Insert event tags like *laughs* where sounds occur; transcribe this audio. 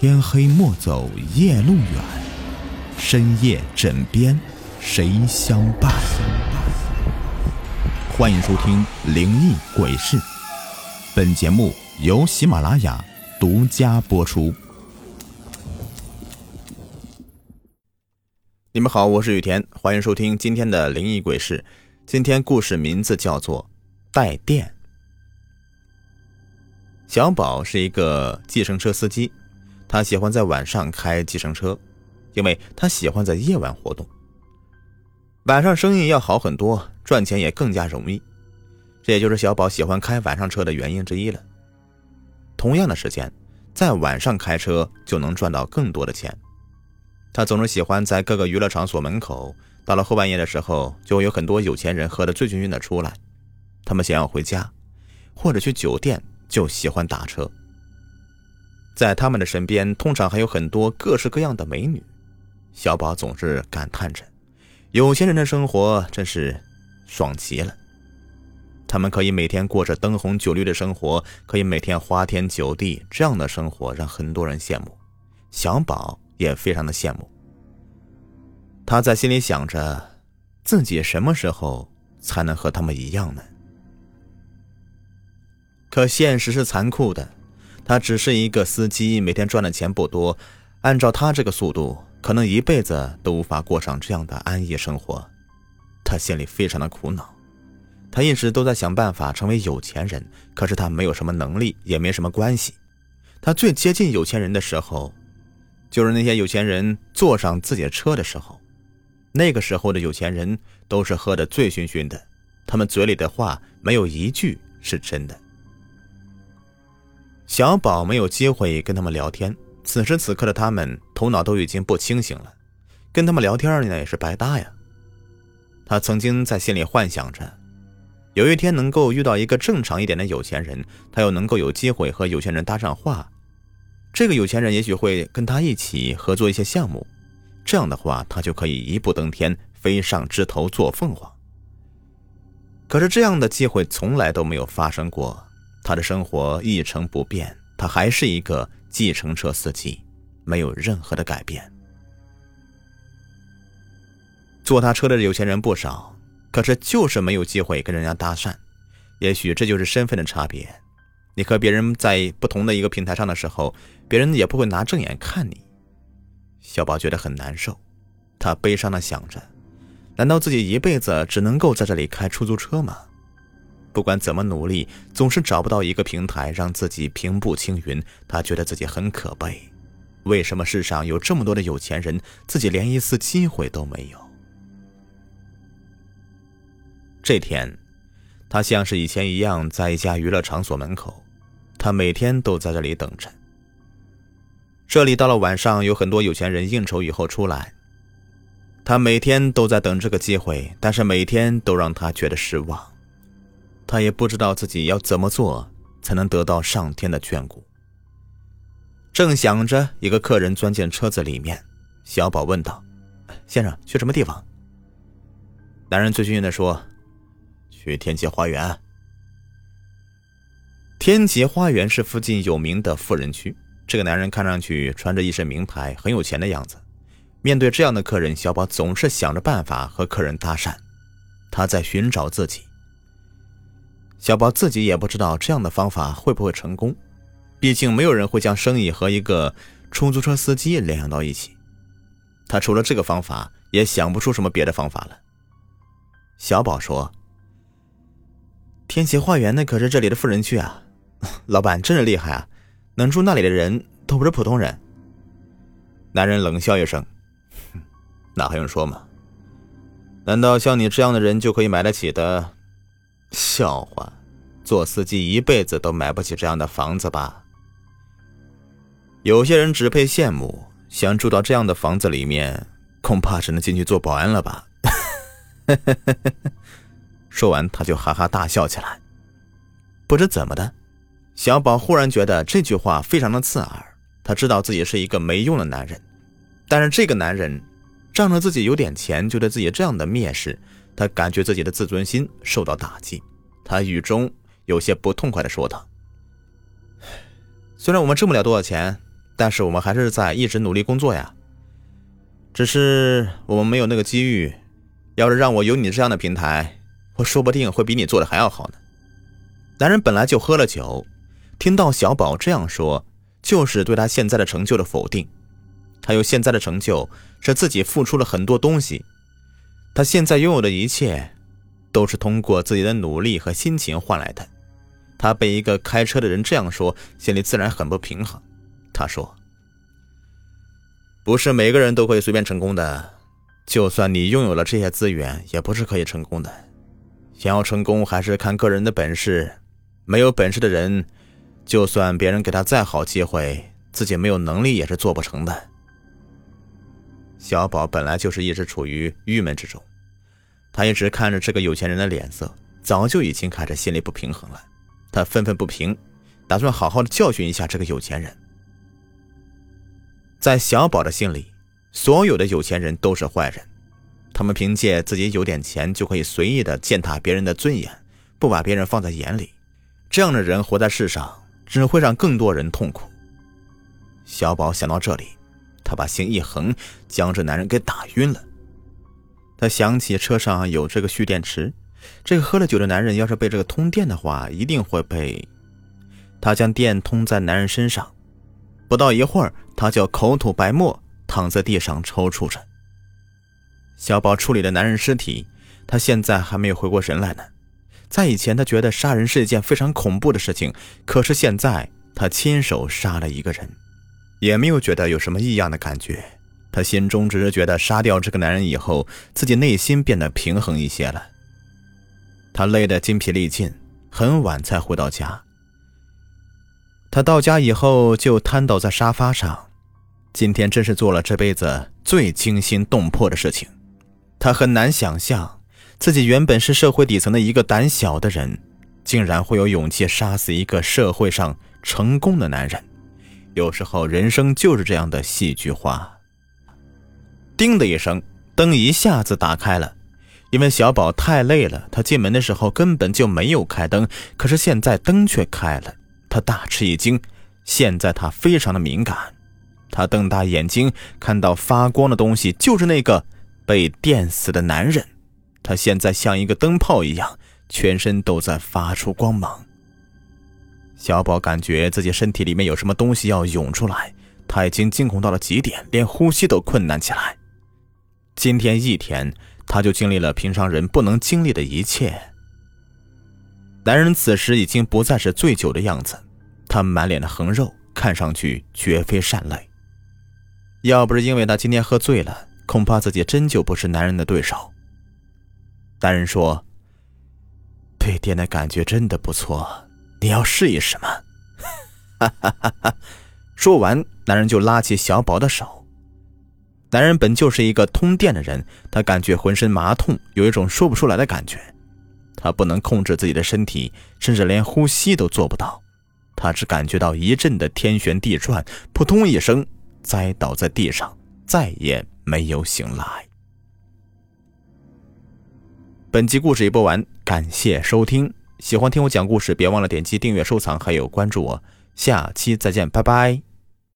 天黑莫走夜路远，深夜枕边谁相伴？欢迎收听《灵异鬼事》，本节目由喜马拉雅独家播出。你们好，我是雨田，欢迎收听今天的《灵异鬼事》。今天故事名字叫做《带电》。小宝是一个计程车司机。他喜欢在晚上开计程车，因为他喜欢在夜晚活动。晚上生意要好很多，赚钱也更加容易，这也就是小宝喜欢开晚上车的原因之一了。同样的时间，在晚上开车就能赚到更多的钱。他总是喜欢在各个娱乐场所门口，到了后半夜的时候，就会有很多有钱人喝得醉醺醺的出来，他们想要回家，或者去酒店，就喜欢打车。在他们的身边，通常还有很多各式各样的美女。小宝总是感叹着：“有钱人的生活真是爽极了。他们可以每天过着灯红酒绿的生活，可以每天花天酒地，这样的生活让很多人羡慕。小宝也非常的羡慕。他在心里想着：自己什么时候才能和他们一样呢？可现实是残酷的。”他只是一个司机，每天赚的钱不多。按照他这个速度，可能一辈子都无法过上这样的安逸生活。他心里非常的苦恼。他一直都在想办法成为有钱人，可是他没有什么能力，也没什么关系。他最接近有钱人的时候，就是那些有钱人坐上自己的车的时候。那个时候的有钱人都是喝得醉醺醺的，他们嘴里的话没有一句是真的。小宝没有机会跟他们聊天，此时此刻的他们头脑都已经不清醒了，跟他们聊天那也是白搭呀。他曾经在心里幻想着，有一天能够遇到一个正常一点的有钱人，他又能够有机会和有钱人搭上话，这个有钱人也许会跟他一起合作一些项目，这样的话他就可以一步登天，飞上枝头做凤凰。可是这样的机会从来都没有发生过。他的生活一成不变，他还是一个计程车司机，没有任何的改变。坐他车的有钱人不少，可是就是没有机会跟人家搭讪。也许这就是身份的差别。你和别人在不同的一个平台上的时候，别人也不会拿正眼看你。小宝觉得很难受，他悲伤的想着：难道自己一辈子只能够在这里开出租车吗？不管怎么努力，总是找不到一个平台让自己平步青云。他觉得自己很可悲。为什么世上有这么多的有钱人，自己连一次机会都没有？这天，他像是以前一样，在一家娱乐场所门口。他每天都在这里等着。这里到了晚上，有很多有钱人应酬以后出来。他每天都在等这个机会，但是每天都让他觉得失望。他也不知道自己要怎么做才能得到上天的眷顾。正想着，一个客人钻进车子里面，小宝问道：“先生，去什么地方？”男人醉醺醺的说：“去天齐花园。”天齐花园是附近有名的富人区。这个男人看上去穿着一身名牌，很有钱的样子。面对这样的客人，小宝总是想着办法和客人搭讪。他在寻找自己。小宝自己也不知道这样的方法会不会成功，毕竟没有人会将生意和一个出租车司机联想到一起。他除了这个方法，也想不出什么别的方法了。小宝说：“天齐花园那可是这里的富人区啊，老板真是厉害啊，能住那里的人都不是普通人。”男人冷笑一声：“ *laughs* 那还用说吗？难道像你这样的人就可以买得起的？”笑话，做司机一辈子都买不起这样的房子吧？有些人只配羡慕，想住到这样的房子里面，恐怕只能进去做保安了吧？*laughs* 说完，他就哈哈大笑起来。不知怎么的，小宝忽然觉得这句话非常的刺耳。他知道自己是一个没用的男人，但是这个男人仗着自己有点钱，就对自己这样的蔑视。他感觉自己的自尊心受到打击，他语中有些不痛快的说道：“虽然我们挣不了多少钱，但是我们还是在一直努力工作呀。只是我们没有那个机遇。要是让我有你这样的平台，我说不定会比你做的还要好呢。男人本来就喝了酒，听到小宝这样说，就是对他现在的成就的否定。他有现在的成就，是自己付出了很多东西。他现在拥有的一切，都是通过自己的努力和辛勤换来的。他被一个开车的人这样说，心里自然很不平衡。他说：“不是每个人都会随便成功的。”就算你拥有了这些资源，也不是可以成功的。想要成功，还是看个人的本事。没有本事的人，就算别人给他再好机会，自己没有能力也是做不成的。小宝本来就是一直处于郁闷之中，他一直看着这个有钱人的脸色，早就已经开始心里不平衡了。他愤愤不平，打算好好的教训一下这个有钱人。在小宝的心里。所有的有钱人都是坏人，他们凭借自己有点钱就可以随意的践踏别人的尊严，不把别人放在眼里。这样的人活在世上，只会让更多人痛苦。小宝想到这里，他把心一横，将这男人给打晕了。他想起车上有这个蓄电池，这个喝了酒的男人要是被这个通电的话，一定会被。他将电通在男人身上，不到一会儿，他就口吐白沫。躺在地上抽搐着。小宝处理的男人尸体，他现在还没有回过神来呢。在以前，他觉得杀人是一件非常恐怖的事情，可是现在他亲手杀了一个人，也没有觉得有什么异样的感觉。他心中只是觉得杀掉这个男人以后，自己内心变得平衡一些了。他累得筋疲力尽，很晚才回到家。他到家以后就瘫倒在沙发上。今天真是做了这辈子最惊心动魄的事情，他很难想象自己原本是社会底层的一个胆小的人，竟然会有勇气杀死一个社会上成功的男人。有时候人生就是这样的戏剧化。叮的一声，灯一下子打开了，因为小宝太累了，他进门的时候根本就没有开灯，可是现在灯却开了，他大吃一惊。现在他非常的敏感。他瞪大眼睛，看到发光的东西，就是那个被电死的男人。他现在像一个灯泡一样，全身都在发出光芒。小宝感觉自己身体里面有什么东西要涌出来，他已经惊恐到了极点，连呼吸都困难起来。今天一天，他就经历了平常人不能经历的一切。男人此时已经不再是醉酒的样子，他满脸的横肉，看上去绝非善类。要不是因为他今天喝醉了，恐怕自己真就不是男人的对手。男人说：“被电的感觉真的不错，你要试一试吗？”哈哈哈哈说完，男人就拉起小宝的手。男人本就是一个通电的人，他感觉浑身麻痛，有一种说不出来的感觉。他不能控制自己的身体，甚至连呼吸都做不到。他只感觉到一阵的天旋地转，扑通一声。栽倒在地上，再也没有醒来。本集故事已播完，感谢收听。喜欢听我讲故事，别忘了点击订阅、收藏，还有关注我。下期再见，拜拜。